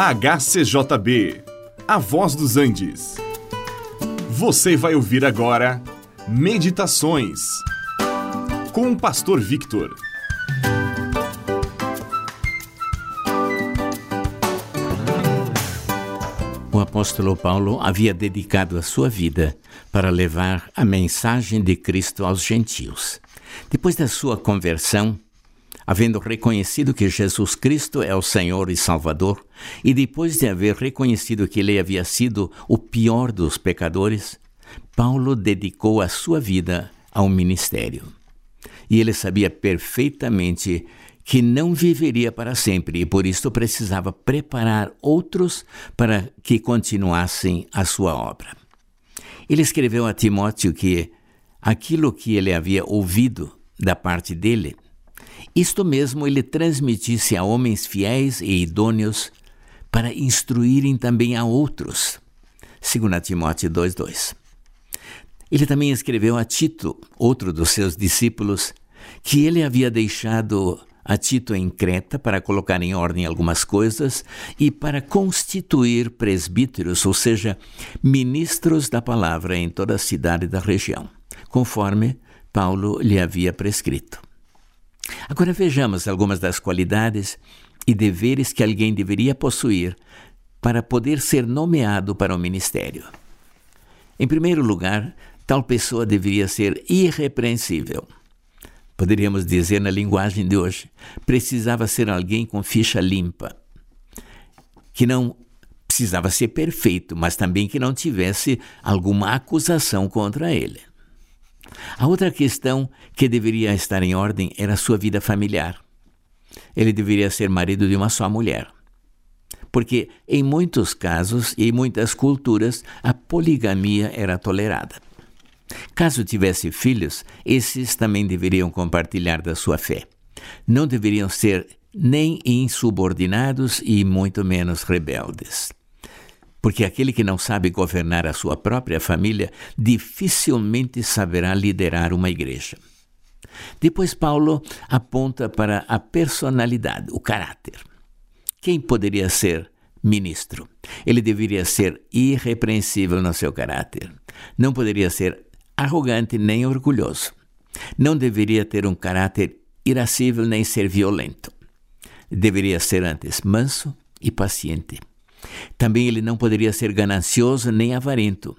HCJB, A Voz dos Andes. Você vai ouvir agora Meditações com o Pastor Victor. O apóstolo Paulo havia dedicado a sua vida para levar a mensagem de Cristo aos gentios. Depois da sua conversão, havendo reconhecido que Jesus Cristo é o Senhor e Salvador, e depois de haver reconhecido que ele havia sido o pior dos pecadores, Paulo dedicou a sua vida ao ministério. E ele sabia perfeitamente que não viveria para sempre e por isso precisava preparar outros para que continuassem a sua obra. Ele escreveu a Timóteo que aquilo que ele havia ouvido da parte dele isto mesmo ele transmitisse a homens fiéis e idôneos para instruírem também a outros. 2 Timóteo 2,2. Ele também escreveu a Tito, outro dos seus discípulos, que ele havia deixado a Tito em Creta para colocar em ordem algumas coisas e para constituir presbíteros, ou seja, ministros da palavra em toda a cidade da região, conforme Paulo lhe havia prescrito. Agora vejamos algumas das qualidades e deveres que alguém deveria possuir para poder ser nomeado para o ministério. Em primeiro lugar, tal pessoa deveria ser irrepreensível. Poderíamos dizer na linguagem de hoje, precisava ser alguém com ficha limpa, que não precisava ser perfeito, mas também que não tivesse alguma acusação contra ele. A outra questão que deveria estar em ordem era sua vida familiar. Ele deveria ser marido de uma só mulher. Porque em muitos casos e em muitas culturas a poligamia era tolerada. Caso tivesse filhos, esses também deveriam compartilhar da sua fé. Não deveriam ser nem insubordinados e muito menos rebeldes porque aquele que não sabe governar a sua própria família dificilmente saberá liderar uma igreja. Depois, Paulo aponta para a personalidade, o caráter. Quem poderia ser ministro? Ele deveria ser irrepreensível no seu caráter. Não poderia ser arrogante nem orgulhoso. Não deveria ter um caráter irascível nem ser violento. Deveria ser antes manso e paciente também ele não poderia ser ganancioso nem avarento,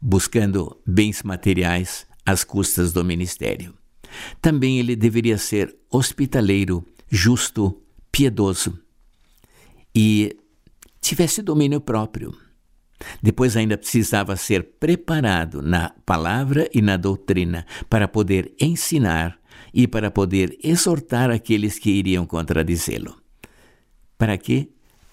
buscando bens materiais às custas do ministério. Também ele deveria ser hospitaleiro, justo, piedoso e tivesse domínio próprio. Depois ainda precisava ser preparado na palavra e na doutrina para poder ensinar e para poder exortar aqueles que iriam contradizê-lo. Para quê?